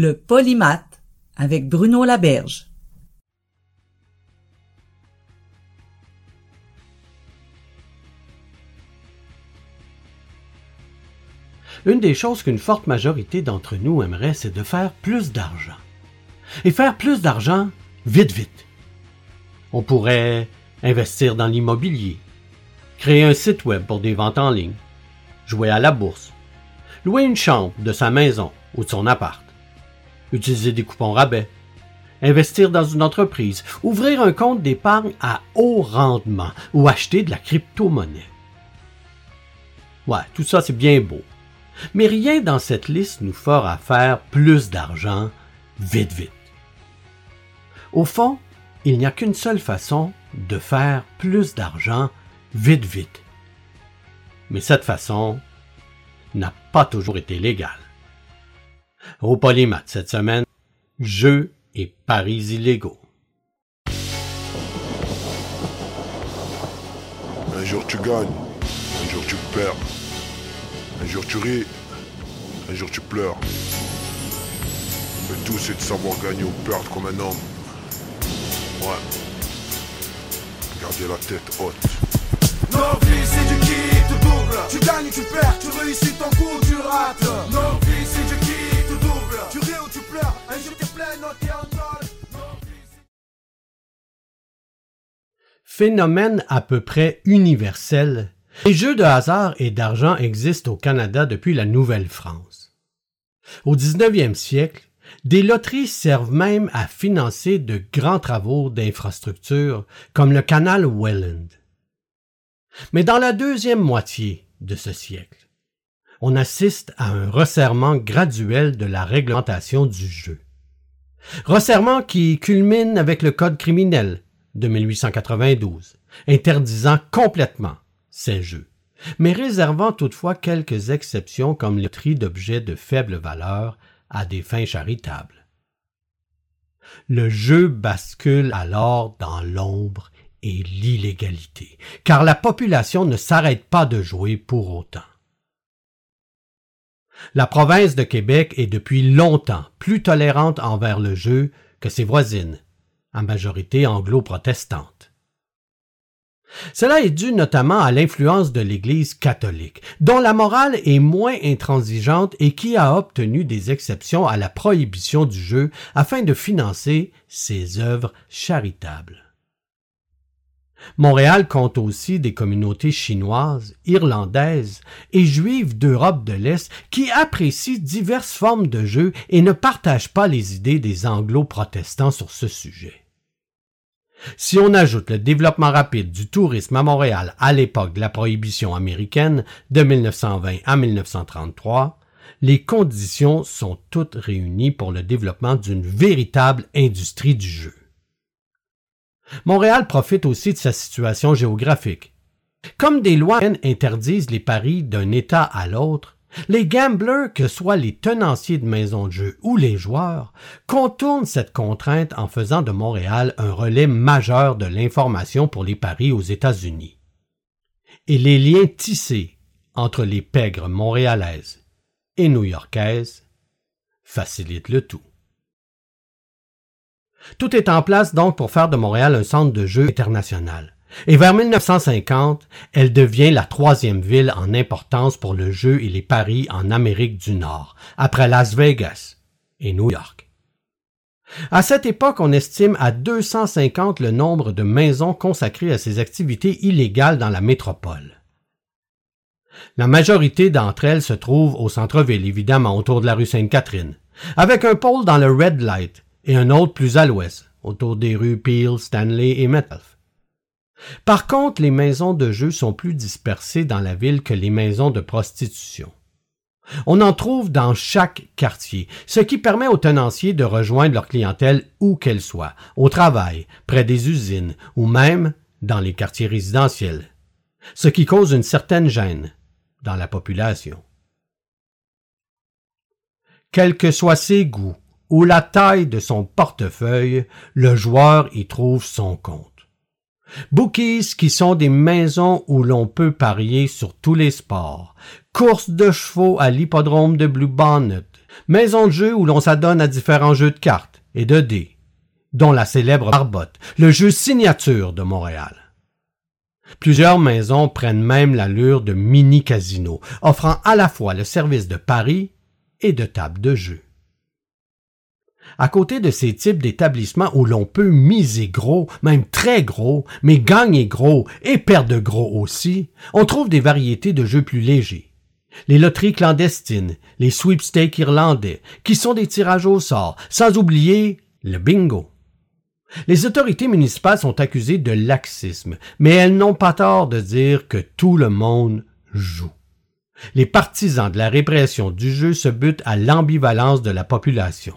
Le polymath avec Bruno Laberge. Une des choses qu'une forte majorité d'entre nous aimerait, c'est de faire plus d'argent. Et faire plus d'argent vite, vite. On pourrait investir dans l'immobilier, créer un site web pour des ventes en ligne, jouer à la bourse, louer une chambre de sa maison ou de son appart, utiliser des coupons rabais, investir dans une entreprise, ouvrir un compte d'épargne à haut rendement ou acheter de la crypto-monnaie. Ouais, tout ça c'est bien beau. Mais rien dans cette liste nous fera faire plus d'argent vite vite. Au fond, il n'y a qu'une seule façon de faire plus d'argent vite vite. Mais cette façon n'a pas toujours été légale. Au Polymath cette semaine, jeux et paris illégaux. Un jour tu gagnes, un jour tu perds. Un jour tu ris, un jour tu pleures. Le tout c'est de savoir gagner ou perdre comme un homme. Ouais. Garder la tête haute. Nos vies c'est du qui tout double Tu gagnes tu perds, tu réussis ton coup ou tu rates Nos vies c'est du qui tout double Phénomène à peu près universel, les jeux de hasard et d'argent existent au Canada depuis la Nouvelle-France. Au 19e siècle, des loteries servent même à financer de grands travaux d'infrastructure comme le canal Welland. Mais dans la deuxième moitié de ce siècle, on assiste à un resserrement graduel de la réglementation du jeu. Resserrement qui culmine avec le Code criminel de 1892, interdisant complètement ces jeux, mais réservant toutefois quelques exceptions comme le tri d'objets de faible valeur à des fins charitables. Le jeu bascule alors dans l'ombre et l'illégalité, car la population ne s'arrête pas de jouer pour autant. La province de Québec est depuis longtemps plus tolérante envers le jeu que ses voisines, en majorité anglo-protestante. Cela est dû notamment à l'influence de l'Église catholique, dont la morale est moins intransigeante et qui a obtenu des exceptions à la prohibition du jeu afin de financer ses œuvres charitables. Montréal compte aussi des communautés chinoises, irlandaises et juives d'Europe de l'Est qui apprécient diverses formes de jeux et ne partagent pas les idées des anglo-protestants sur ce sujet. Si on ajoute le développement rapide du tourisme à Montréal à l'époque de la prohibition américaine de 1920 à 1933, les conditions sont toutes réunies pour le développement d'une véritable industrie du jeu. Montréal profite aussi de sa situation géographique. Comme des lois interdisent les paris d'un État à l'autre, les gamblers, que soient les tenanciers de maisons de jeu ou les joueurs, contournent cette contrainte en faisant de Montréal un relais majeur de l'information pour les paris aux États-Unis. Et les liens tissés entre les pègres montréalaises et new-yorkaises facilitent le tout. Tout est en place donc pour faire de Montréal un centre de jeu international. Et vers 1950, elle devient la troisième ville en importance pour le jeu et les paris en Amérique du Nord, après Las Vegas et New York. À cette époque, on estime à 250 le nombre de maisons consacrées à ces activités illégales dans la métropole. La majorité d'entre elles se trouvent au centre-ville, évidemment, autour de la rue Sainte-Catherine, avec un pôle dans le Red Light et un autre plus à l'ouest, autour des rues Peel, Stanley et Metcalfe. Par contre, les maisons de jeu sont plus dispersées dans la ville que les maisons de prostitution. On en trouve dans chaque quartier, ce qui permet aux tenanciers de rejoindre leur clientèle où qu'elle soit, au travail, près des usines ou même dans les quartiers résidentiels, ce qui cause une certaine gêne dans la population. Quels que soient ses goûts ou la taille de son portefeuille, le joueur y trouve son compte. Bookies qui sont des maisons où l'on peut parier sur tous les sports, courses de chevaux à l'hippodrome de Blue Bonnet, maisons de jeu où l'on s'adonne à différents jeux de cartes et de dés, dont la célèbre Barbotte, le jeu signature de Montréal. Plusieurs maisons prennent même l'allure de mini-casinos, offrant à la fois le service de paris et de table de jeu. À côté de ces types d'établissements où l'on peut miser gros, même très gros, mais gagner gros et perdre gros aussi, on trouve des variétés de jeux plus légers. Les loteries clandestines, les sweepstakes irlandais, qui sont des tirages au sort, sans oublier le bingo. Les autorités municipales sont accusées de laxisme, mais elles n'ont pas tort de dire que tout le monde joue. Les partisans de la répression du jeu se butent à l'ambivalence de la population.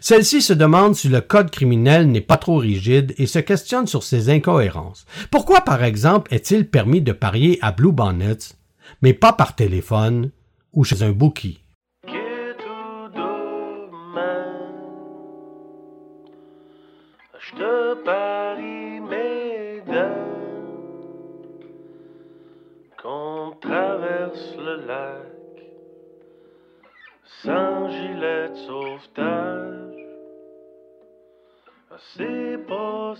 Celle-ci se demande si le code criminel n'est pas trop rigide et se questionne sur ses incohérences. Pourquoi, par exemple, est-il permis de parier à Blue Bonnets, mais pas par téléphone ou chez un bookie? Sans. Ah.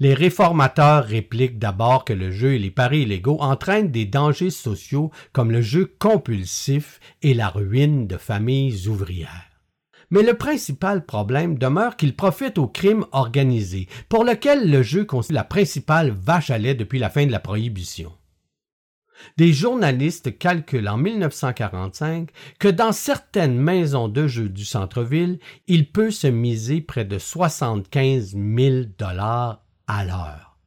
Les réformateurs répliquent d'abord que le jeu et les paris illégaux entraînent des dangers sociaux comme le jeu compulsif et la ruine de familles ouvrières. Mais le principal problème demeure qu'il profite au crime organisé, pour lequel le jeu constitue la principale vache à lait depuis la fin de la prohibition. Des journalistes calculent en 1945 que dans certaines maisons de jeux du centre-ville, il peut se miser près de 75 000 dollars à l'heure.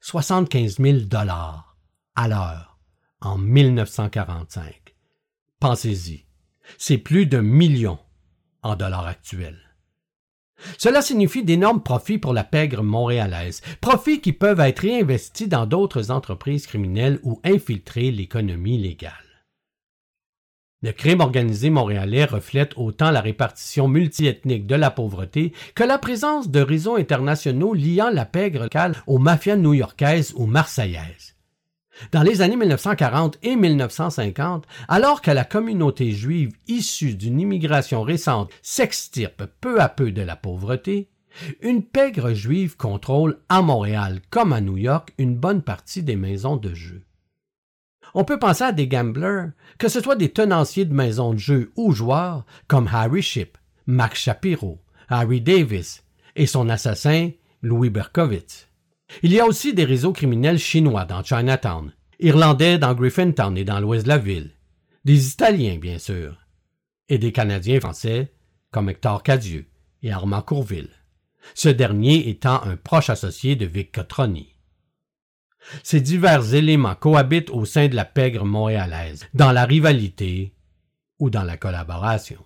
75 000 dollars à l'heure en 1945. Pensez-y. C'est plus d'un million en dollars actuels. Cela signifie d'énormes profits pour la pègre montréalaise, profits qui peuvent être réinvestis dans d'autres entreprises criminelles ou infiltrer l'économie légale. Le crime organisé montréalais reflète autant la répartition multiethnique de la pauvreté que la présence de réseaux internationaux liant la pègre locale aux mafias new-yorkaises ou marseillaises. Dans les années 1940 et 1950, alors que la communauté juive issue d'une immigration récente s'extirpe peu à peu de la pauvreté, une pègre juive contrôle à Montréal comme à New York une bonne partie des maisons de jeu. On peut penser à des gamblers, que ce soit des tenanciers de maisons de jeu ou joueurs, comme Harry Ship, Max Shapiro, Harry Davis et son assassin Louis Berkowitz. Il y a aussi des réseaux criminels chinois dans Chinatown, irlandais dans Griffintown et dans l'ouest de la ville, des Italiens bien sûr, et des Canadiens français comme Hector Cadieux et Armand Courville, ce dernier étant un proche associé de Vic Cotroni. Ces divers éléments cohabitent au sein de la pègre montréalaise, dans la rivalité ou dans la collaboration.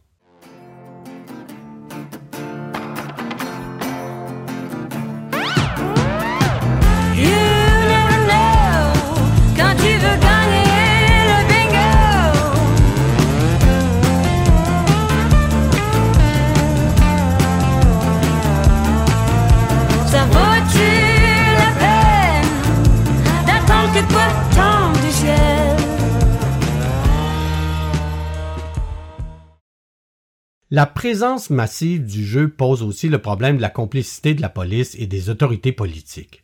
La présence massive du jeu pose aussi le problème de la complicité de la police et des autorités politiques.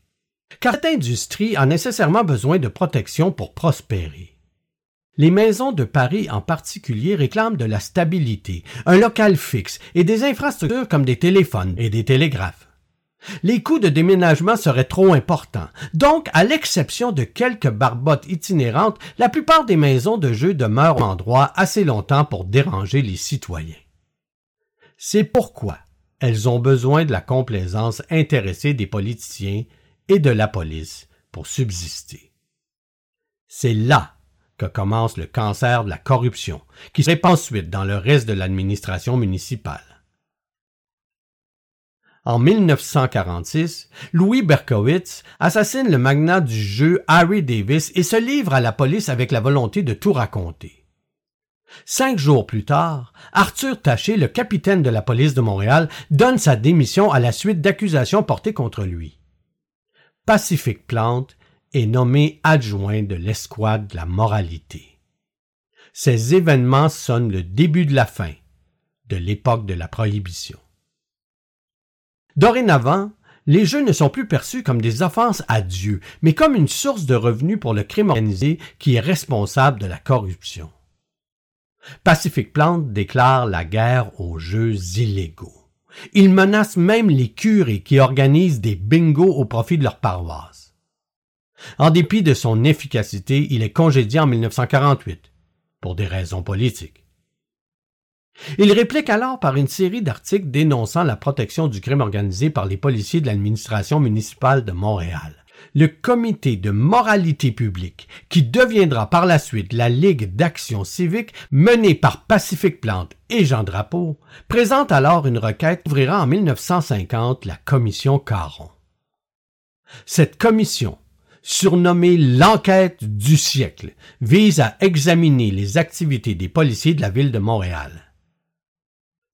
Car cette industrie a nécessairement besoin de protection pour prospérer. Les maisons de Paris en particulier réclament de la stabilité, un local fixe et des infrastructures comme des téléphones et des télégraphes. Les coûts de déménagement seraient trop importants. Donc, à l'exception de quelques barbottes itinérantes, la plupart des maisons de jeu demeurent en endroit assez longtemps pour déranger les citoyens. C'est pourquoi elles ont besoin de la complaisance intéressée des politiciens et de la police pour subsister. C'est là que commence le cancer de la corruption, qui se répand ensuite dans le reste de l'administration municipale. En 1946, Louis Berkowitz assassine le magnat du jeu Harry Davis et se livre à la police avec la volonté de tout raconter. Cinq jours plus tard, Arthur Taché, le capitaine de la police de Montréal, donne sa démission à la suite d'accusations portées contre lui. Pacific Plante est nommé adjoint de l'escouade de la moralité. Ces événements sonnent le début de la fin de l'époque de la prohibition. Dorénavant, les jeux ne sont plus perçus comme des offenses à Dieu, mais comme une source de revenus pour le crime organisé qui est responsable de la corruption. Pacific Plante déclare la guerre aux jeux illégaux. Il menace même les curés qui organisent des bingos au profit de leur paroisse. En dépit de son efficacité, il est congédié en 1948 pour des raisons politiques. Il réplique alors par une série d'articles dénonçant la protection du crime organisé par les policiers de l'administration municipale de Montréal. Le comité de moralité publique, qui deviendra par la suite la Ligue d'action civique menée par Pacifique Plante et Jean Drapeau, présente alors une requête ouvrira en 1950 la commission Caron. Cette commission, surnommée l'enquête du siècle, vise à examiner les activités des policiers de la ville de Montréal.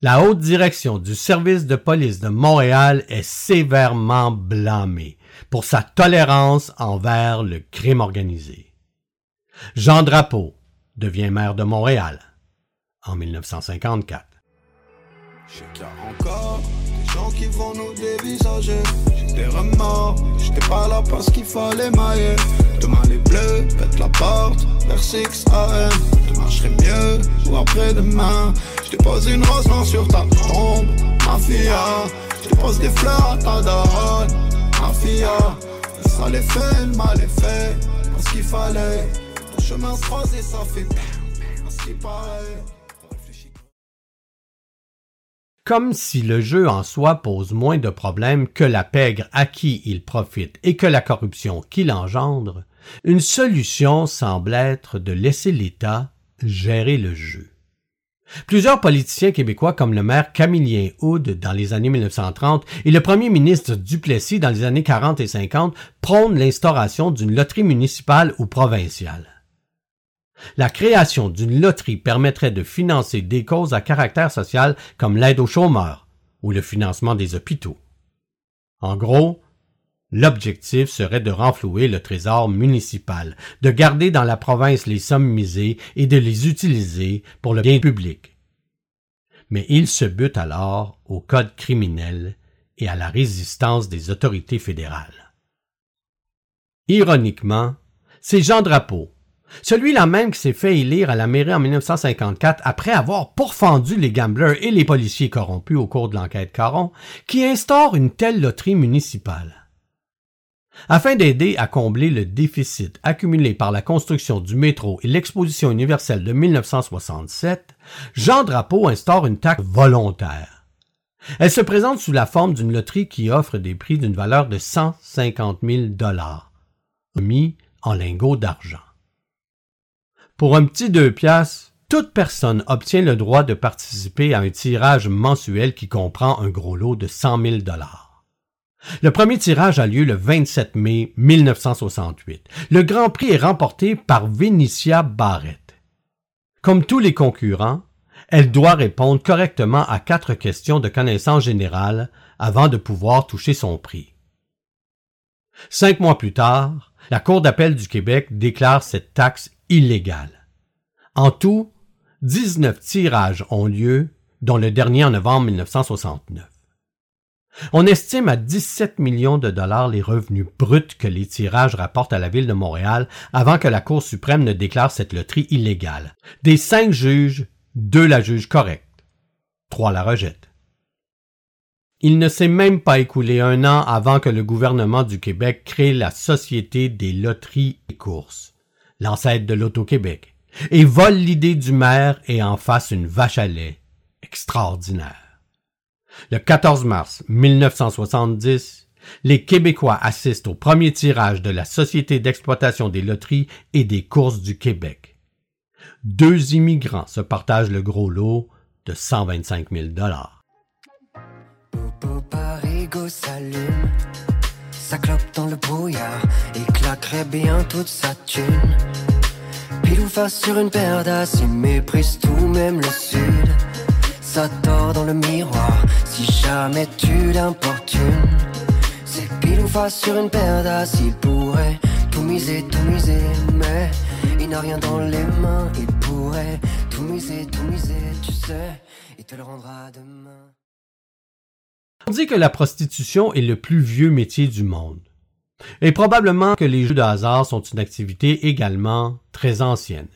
La haute direction du service de police de Montréal est sévèrement blâmée pour sa tolérance envers le crime organisé. Jean Drapeau devient maire de Montréal en 1954. Je sais qu'il y a encore des gens qui vont nous dévisager. J'ai des remords, j'étais pas là parce qu'il fallait mailler. Demain les bleus pètent la porte vers 6 AM. Demain je mieux ou après-demain. Je dépose une rose blanche sur ta tombe, ma fille. Je dépose des fleurs à ta daronne, Comme si le jeu en soi pose moins de problèmes que la pègre à qui il profite et que la corruption qu'il engendre, une solution semble être de laisser l'État gérer le jeu. Plusieurs politiciens québécois comme le maire Camillien Houd dans les années 1930 et le premier ministre Duplessis dans les années 40 et 50 prônent l'instauration d'une loterie municipale ou provinciale. La création d'une loterie permettrait de financer des causes à caractère social comme l'aide aux chômeurs ou le financement des hôpitaux. En gros, L'objectif serait de renflouer le trésor municipal, de garder dans la province les sommes misées et de les utiliser pour le bien public. Mais il se bute alors au code criminel et à la résistance des autorités fédérales. Ironiquement, c'est Jean Drapeau, celui-là même qui s'est fait élire à la mairie en 1954 après avoir pourfendu les gamblers et les policiers corrompus au cours de l'enquête Caron, qui instaure une telle loterie municipale. Afin d'aider à combler le déficit accumulé par la construction du métro et l'exposition universelle de 1967, Jean Drapeau instaure une taxe volontaire. Elle se présente sous la forme d'une loterie qui offre des prix d'une valeur de 150 000 dollars, mis en lingots d'argent. Pour un petit deux piastres, toute personne obtient le droit de participer à un tirage mensuel qui comprend un gros lot de 100 000 dollars. Le premier tirage a lieu le 27 mai 1968. Le Grand Prix est remporté par Vinicia Barrett. Comme tous les concurrents, elle doit répondre correctement à quatre questions de connaissance générale avant de pouvoir toucher son prix. Cinq mois plus tard, la Cour d'appel du Québec déclare cette taxe illégale. En tout, 19 tirages ont lieu, dont le dernier en novembre 1969. On estime à 17 millions de dollars les revenus bruts que les tirages rapportent à la ville de Montréal avant que la Cour suprême ne déclare cette loterie illégale. Des cinq juges, deux la jugent correcte. Trois la rejettent. Il ne s'est même pas écoulé un an avant que le gouvernement du Québec crée la Société des loteries et courses, l'ancêtre de l'Auto-Québec, et vole l'idée du maire et en fasse une vache à lait extraordinaire. Le 14 mars 1970, les Québécois assistent au premier tirage de la Société d'exploitation des loteries et des courses du Québec. Deux immigrants se partagent le gros lot de 125 000 dollars. Dans le brouillard bien toute sa sur une méprise tout, même le sud. Ça dans le miroir, si jamais tu l'importunes. C'est pile ou face sur une paire d'as, il pourrait tout miser, tout miser, mais il n'a rien dans les mains, il pourrait tout miser, tout miser, tu sais, il te le rendra demain. On dit que la prostitution est le plus vieux métier du monde. Et probablement que les jeux de hasard sont une activité également très ancienne.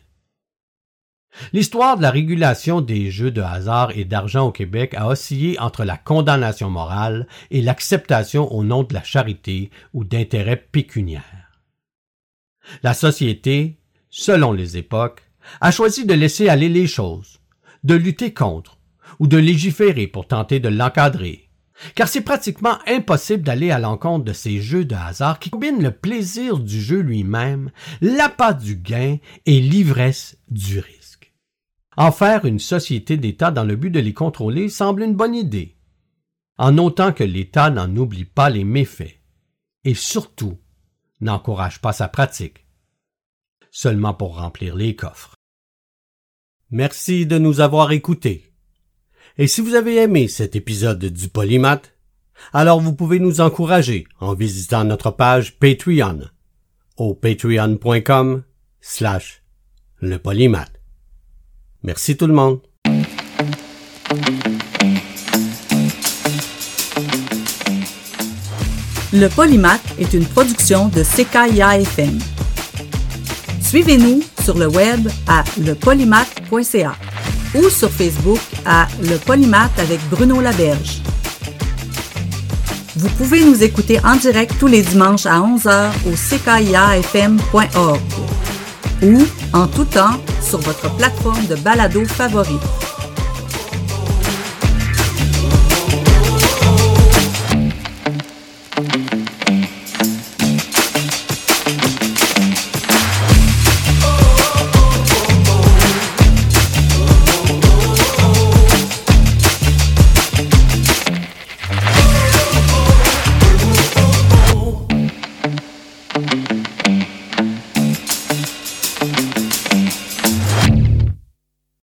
L'histoire de la régulation des jeux de hasard et d'argent au Québec a oscillé entre la condamnation morale et l'acceptation au nom de la charité ou d'intérêts pécuniaires. La société, selon les époques, a choisi de laisser aller les choses, de lutter contre ou de légiférer pour tenter de l'encadrer, car c'est pratiquement impossible d'aller à l'encontre de ces jeux de hasard qui combinent le plaisir du jeu lui-même, l'appât du gain et l'ivresse du risque. En faire une société d'État dans le but de les contrôler semble une bonne idée, en autant que l'État n'en oublie pas les méfaits, et surtout n'encourage pas sa pratique, seulement pour remplir les coffres. Merci de nous avoir écoutés. Et si vous avez aimé cet épisode du Polymath, alors vous pouvez nous encourager en visitant notre page Patreon au patreon.com slash le polymath. Merci tout le monde. Le Polymath est une production de CKIA FM. Suivez-nous sur le web à lepolymath.ca ou sur Facebook à Le Polymath avec Bruno Laberge. Vous pouvez nous écouter en direct tous les dimanches à 11h au ckiafm.org ou en tout temps sur votre plateforme de balado favorite.